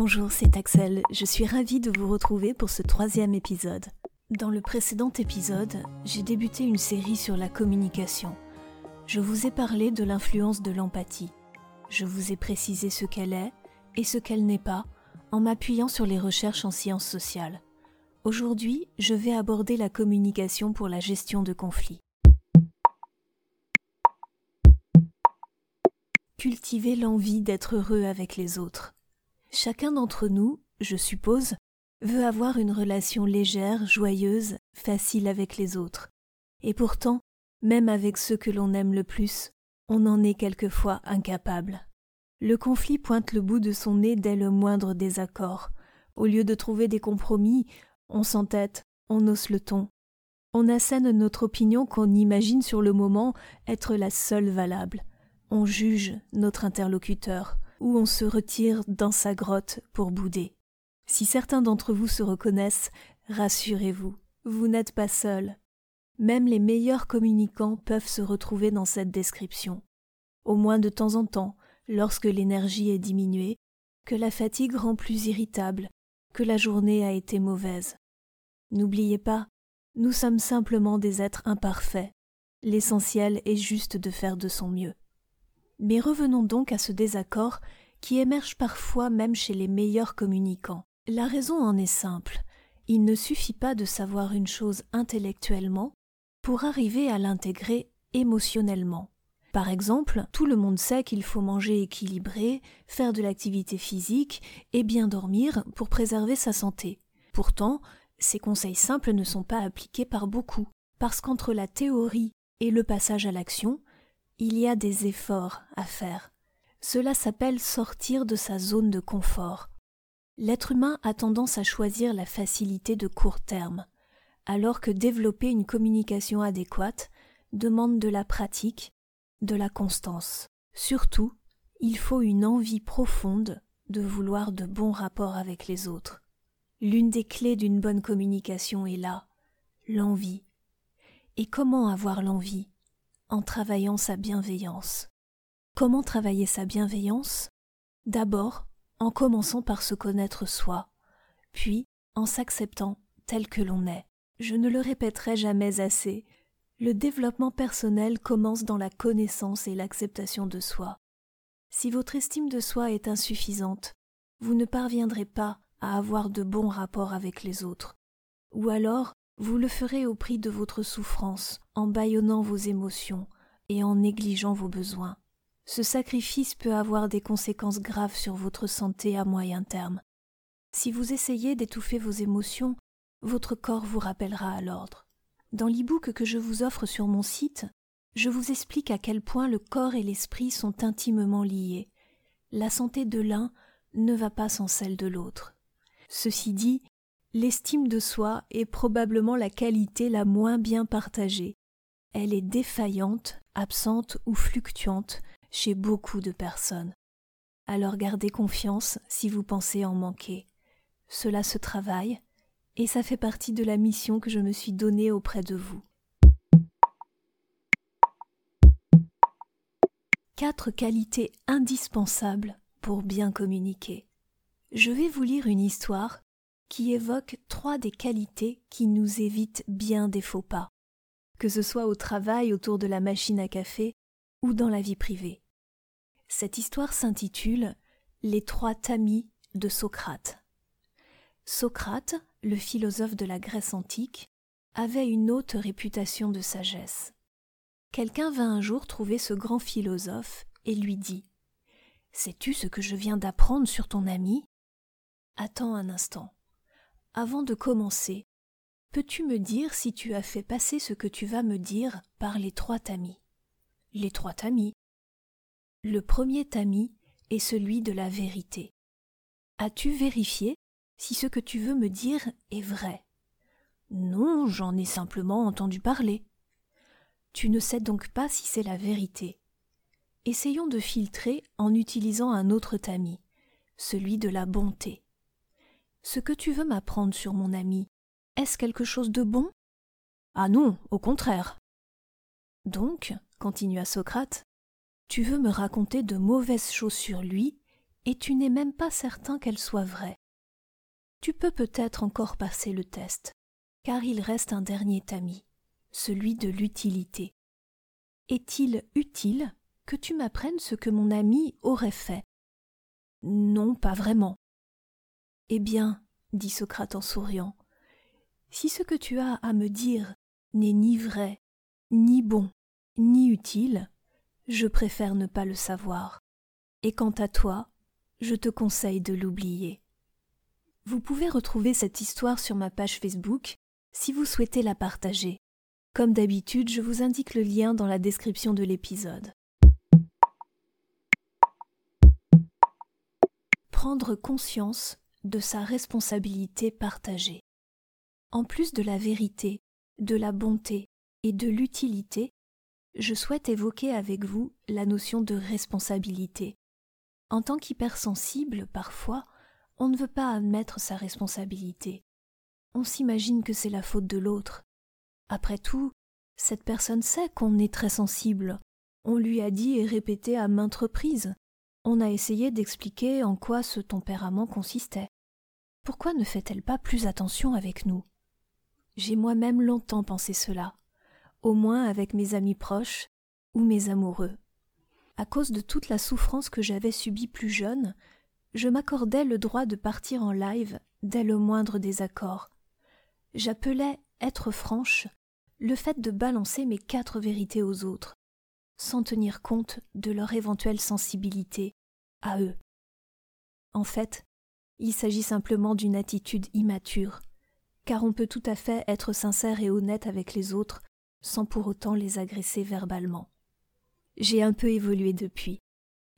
Bonjour, c'est Axel. Je suis ravie de vous retrouver pour ce troisième épisode. Dans le précédent épisode, j'ai débuté une série sur la communication. Je vous ai parlé de l'influence de l'empathie. Je vous ai précisé ce qu'elle est et ce qu'elle n'est pas en m'appuyant sur les recherches en sciences sociales. Aujourd'hui, je vais aborder la communication pour la gestion de conflits. Cultiver l'envie d'être heureux avec les autres. Chacun d'entre nous, je suppose, veut avoir une relation légère, joyeuse, facile avec les autres. Et pourtant, même avec ceux que l'on aime le plus, on en est quelquefois incapable. Le conflit pointe le bout de son nez dès le moindre désaccord. Au lieu de trouver des compromis, on s'entête, on hausse le ton. On assène notre opinion qu'on imagine sur le moment être la seule valable. On juge notre interlocuteur, ou on se retire dans sa grotte pour bouder. Si certains d'entre vous se reconnaissent, rassurez-vous, vous, n'êtes pas seul. Même les meilleurs communicants peuvent se retrouver dans cette description. Au moins de temps en temps, lorsque l'énergie est diminuée, que la fatigue rend plus irritable, que la journée a été mauvaise. N'oubliez pas, nous sommes simplement des êtres imparfaits. L'essentiel est juste de faire de son mieux. Mais revenons donc à ce désaccord qui émerge parfois même chez les meilleurs communicants. La raison en est simple. Il ne suffit pas de savoir une chose intellectuellement pour arriver à l'intégrer émotionnellement. Par exemple, tout le monde sait qu'il faut manger équilibré, faire de l'activité physique et bien dormir pour préserver sa santé. Pourtant, ces conseils simples ne sont pas appliqués par beaucoup, parce qu'entre la théorie et le passage à l'action, il y a des efforts à faire. Cela s'appelle sortir de sa zone de confort. L'être humain a tendance à choisir la facilité de court terme, alors que développer une communication adéquate demande de la pratique, de la constance. Surtout, il faut une envie profonde de vouloir de bons rapports avec les autres. L'une des clés d'une bonne communication est là, l'envie. Et comment avoir l'envie? En travaillant sa bienveillance. Comment travailler sa bienveillance? D'abord, en commençant par se connaître soi, puis en s'acceptant tel que l'on est. Je ne le répéterai jamais assez, le développement personnel commence dans la connaissance et l'acceptation de soi. Si votre estime de soi est insuffisante, vous ne parviendrez pas à avoir de bons rapports avec les autres. Ou alors, vous le ferez au prix de votre souffrance, en bâillonnant vos émotions et en négligeant vos besoins. Ce sacrifice peut avoir des conséquences graves sur votre santé à moyen terme. Si vous essayez d'étouffer vos émotions, votre corps vous rappellera à l'ordre. Dans l'e-book que je vous offre sur mon site, je vous explique à quel point le corps et l'esprit sont intimement liés. La santé de l'un ne va pas sans celle de l'autre. Ceci dit, l'estime de soi est probablement la qualité la moins bien partagée. Elle est défaillante, absente ou fluctuante chez beaucoup de personnes. Alors gardez confiance si vous pensez en manquer. Cela se travaille, et ça fait partie de la mission que je me suis donnée auprès de vous. Quatre qualités indispensables pour bien communiquer. Je vais vous lire une histoire qui évoque trois des qualités qui nous évitent bien des faux pas, que ce soit au travail autour de la machine à café ou dans la vie privée. Cette histoire s'intitule Les trois tamis de Socrate. Socrate, le philosophe de la Grèce antique, avait une haute réputation de sagesse. Quelqu'un vint un jour trouver ce grand philosophe et lui dit Sais-tu ce que je viens d'apprendre sur ton ami? Attends un instant. Avant de commencer, peux-tu me dire si tu as fait passer ce que tu vas me dire par les trois tamis? Les trois tamis, le premier tamis est celui de la vérité. As-tu vérifié si ce que tu veux me dire est vrai? Non, j'en ai simplement entendu parler. Tu ne sais donc pas si c'est la vérité. Essayons de filtrer en utilisant un autre tamis, celui de la bonté. Ce que tu veux m'apprendre sur mon ami, est-ce quelque chose de bon? Ah non, au contraire. Donc, continua Socrate, tu veux me raconter de mauvaises choses sur lui, et tu n'es même pas certain qu'elle soit vraie. Tu peux peut-être encore passer le test, car il reste un dernier tamis, celui de l'utilité. Est-il utile que tu m'apprennes ce que mon ami aurait fait? Non, pas vraiment. Eh bien, dit Socrate en souriant, si ce que tu as à me dire n'est ni vrai, ni bon, ni utile, je préfère ne pas le savoir. Et quant à toi, je te conseille de l'oublier. Vous pouvez retrouver cette histoire sur ma page Facebook si vous souhaitez la partager. Comme d'habitude, je vous indique le lien dans la description de l'épisode. Prendre conscience de sa responsabilité partagée. En plus de la vérité, de la bonté et de l'utilité, je souhaite évoquer avec vous la notion de responsabilité. En tant qu'hypersensible, parfois, on ne veut pas admettre sa responsabilité. On s'imagine que c'est la faute de l'autre. Après tout, cette personne sait qu'on est très sensible. On lui a dit et répété à maintes reprises. On a essayé d'expliquer en quoi ce tempérament consistait. Pourquoi ne fait-elle pas plus attention avec nous? J'ai moi-même longtemps pensé cela, au moins avec mes amis proches ou mes amoureux. À cause de toute la souffrance que j'avais subie plus jeune, je m'accordais le droit de partir en live dès le moindre désaccord. J'appelais être franche le fait de balancer mes quatre vérités aux autres, sans tenir compte de leur éventuelle sensibilité à eux. En fait, il s'agit simplement d'une attitude immature, car on peut tout à fait être sincère et honnête avec les autres sans pour autant les agresser verbalement. J'ai un peu évolué depuis,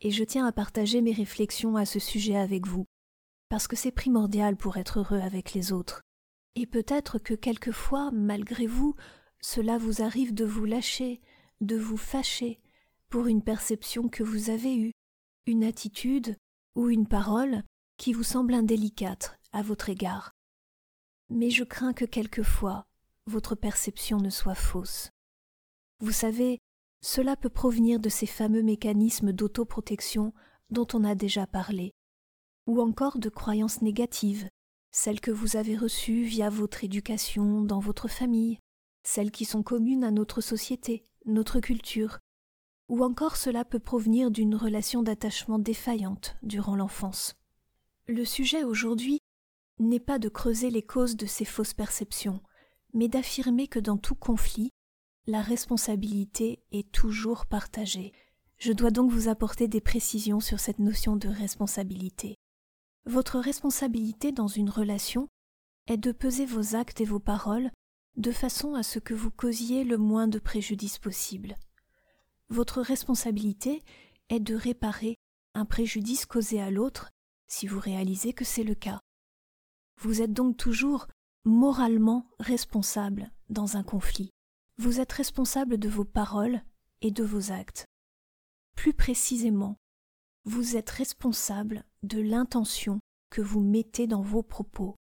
et je tiens à partager mes réflexions à ce sujet avec vous, parce que c'est primordial pour être heureux avec les autres. Et peut-être que quelquefois, malgré vous, cela vous arrive de vous lâcher, de vous fâcher pour une perception que vous avez eue, une attitude ou une parole qui vous semble indélicate à votre égard. Mais je crains que quelquefois votre perception ne soit fausse. Vous savez, cela peut provenir de ces fameux mécanismes d'autoprotection dont on a déjà parlé, ou encore de croyances négatives, celles que vous avez reçues via votre éducation dans votre famille, celles qui sont communes à notre société, notre culture, ou encore cela peut provenir d'une relation d'attachement défaillante durant l'enfance. Le sujet aujourd'hui n'est pas de creuser les causes de ces fausses perceptions, mais d'affirmer que dans tout conflit, la responsabilité est toujours partagée. Je dois donc vous apporter des précisions sur cette notion de responsabilité. Votre responsabilité dans une relation est de peser vos actes et vos paroles de façon à ce que vous causiez le moins de préjudice possible. Votre responsabilité est de réparer un préjudice causé à l'autre si vous réalisez que c'est le cas. Vous êtes donc toujours moralement responsable dans un conflit. Vous êtes responsable de vos paroles et de vos actes. Plus précisément, vous êtes responsable de l'intention que vous mettez dans vos propos.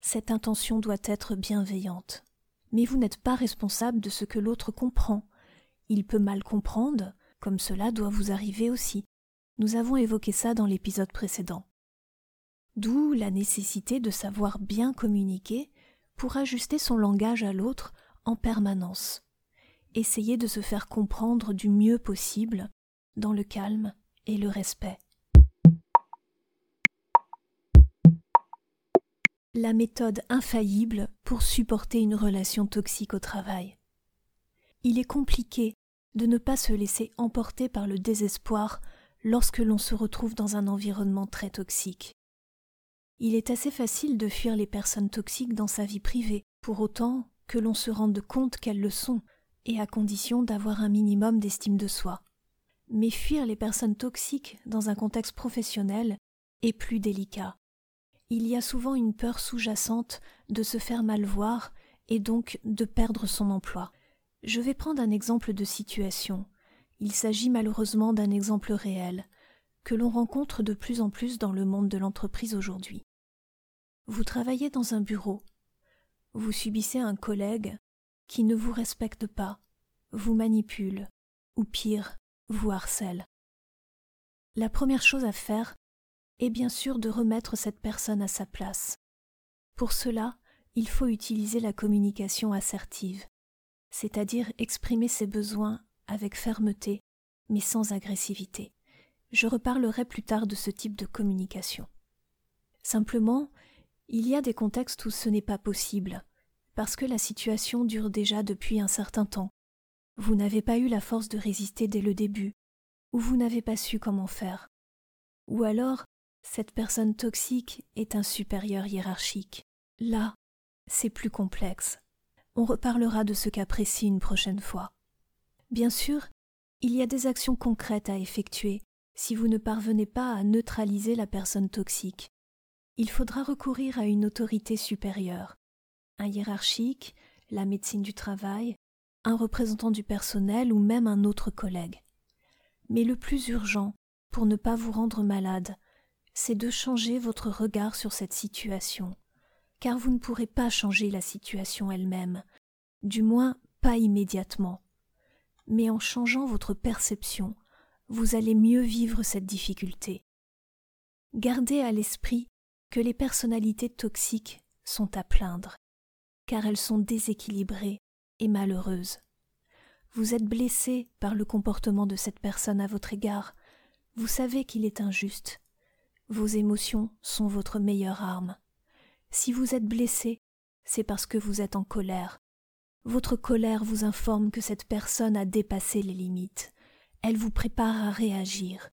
Cette intention doit être bienveillante mais vous n'êtes pas responsable de ce que l'autre comprend. Il peut mal comprendre, comme cela doit vous arriver aussi. Nous avons évoqué ça dans l'épisode précédent. D'où la nécessité de savoir bien communiquer pour ajuster son langage à l'autre en permanence. Essayer de se faire comprendre du mieux possible, dans le calme et le respect. la méthode infaillible pour supporter une relation toxique au travail. Il est compliqué de ne pas se laisser emporter par le désespoir lorsque l'on se retrouve dans un environnement très toxique. Il est assez facile de fuir les personnes toxiques dans sa vie privée, pour autant que l'on se rende compte qu'elles le sont, et à condition d'avoir un minimum d'estime de soi. Mais fuir les personnes toxiques dans un contexte professionnel est plus délicat il y a souvent une peur sous-jacente de se faire mal voir et donc de perdre son emploi. Je vais prendre un exemple de situation. Il s'agit malheureusement d'un exemple réel, que l'on rencontre de plus en plus dans le monde de l'entreprise aujourd'hui. Vous travaillez dans un bureau. Vous subissez un collègue qui ne vous respecte pas, vous manipule, ou pire, vous harcèle. La première chose à faire et bien sûr de remettre cette personne à sa place. Pour cela, il faut utiliser la communication assertive, c'est-à-dire exprimer ses besoins avec fermeté, mais sans agressivité. Je reparlerai plus tard de ce type de communication. Simplement, il y a des contextes où ce n'est pas possible, parce que la situation dure déjà depuis un certain temps. Vous n'avez pas eu la force de résister dès le début, ou vous n'avez pas su comment faire. Ou alors, cette personne toxique est un supérieur hiérarchique. Là, c'est plus complexe. On reparlera de ce cas précis une prochaine fois. Bien sûr, il y a des actions concrètes à effectuer si vous ne parvenez pas à neutraliser la personne toxique. Il faudra recourir à une autorité supérieure, un hiérarchique, la médecine du travail, un représentant du personnel ou même un autre collègue. Mais le plus urgent, pour ne pas vous rendre malade, c'est de changer votre regard sur cette situation, car vous ne pourrez pas changer la situation elle-même, du moins pas immédiatement. Mais en changeant votre perception, vous allez mieux vivre cette difficulté. Gardez à l'esprit que les personnalités toxiques sont à plaindre, car elles sont déséquilibrées et malheureuses. Vous êtes blessé par le comportement de cette personne à votre égard, vous savez qu'il est injuste, vos émotions sont votre meilleure arme. Si vous êtes blessé, c'est parce que vous êtes en colère. Votre colère vous informe que cette personne a dépassé les limites. Elle vous prépare à réagir.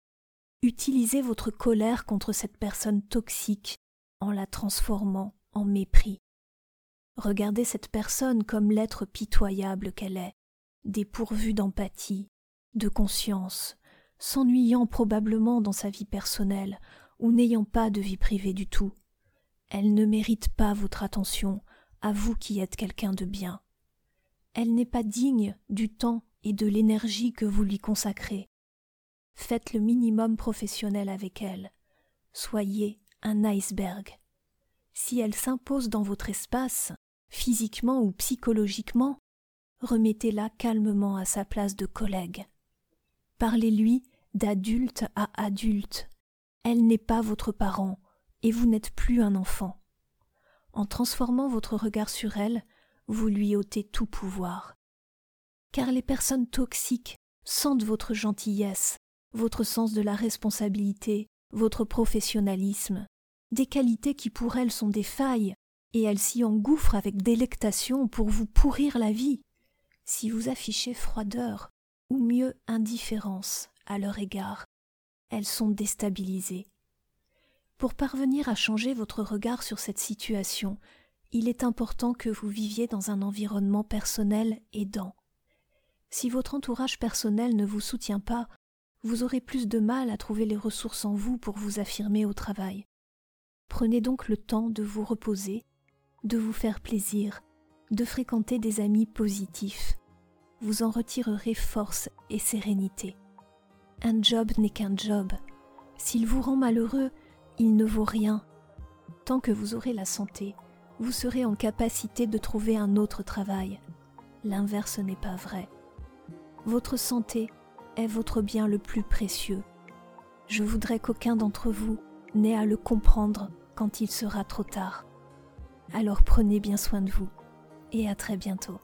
Utilisez votre colère contre cette personne toxique en la transformant en mépris. Regardez cette personne comme l'être pitoyable qu'elle est, dépourvue d'empathie, de conscience, s'ennuyant probablement dans sa vie personnelle, ou n'ayant pas de vie privée du tout. Elle ne mérite pas votre attention, à vous qui êtes quelqu'un de bien. Elle n'est pas digne du temps et de l'énergie que vous lui consacrez. Faites le minimum professionnel avec elle. Soyez un iceberg. Si elle s'impose dans votre espace, physiquement ou psychologiquement, remettez-la calmement à sa place de collègue. Parlez-lui d'adulte à adulte elle n'est pas votre parent, et vous n'êtes plus un enfant. En transformant votre regard sur elle, vous lui ôtez tout pouvoir. Car les personnes toxiques sentent votre gentillesse, votre sens de la responsabilité, votre professionnalisme, des qualités qui pour elles sont des failles, et elles s'y engouffrent avec délectation pour vous pourrir la vie. Si vous affichez froideur, ou mieux indifférence à leur égard, elles sont déstabilisées. Pour parvenir à changer votre regard sur cette situation, il est important que vous viviez dans un environnement personnel aidant. Si votre entourage personnel ne vous soutient pas, vous aurez plus de mal à trouver les ressources en vous pour vous affirmer au travail. Prenez donc le temps de vous reposer, de vous faire plaisir, de fréquenter des amis positifs. Vous en retirerez force et sérénité. Un job n'est qu'un job. S'il vous rend malheureux, il ne vaut rien. Tant que vous aurez la santé, vous serez en capacité de trouver un autre travail. L'inverse n'est pas vrai. Votre santé est votre bien le plus précieux. Je voudrais qu'aucun d'entre vous n'ait à le comprendre quand il sera trop tard. Alors prenez bien soin de vous et à très bientôt.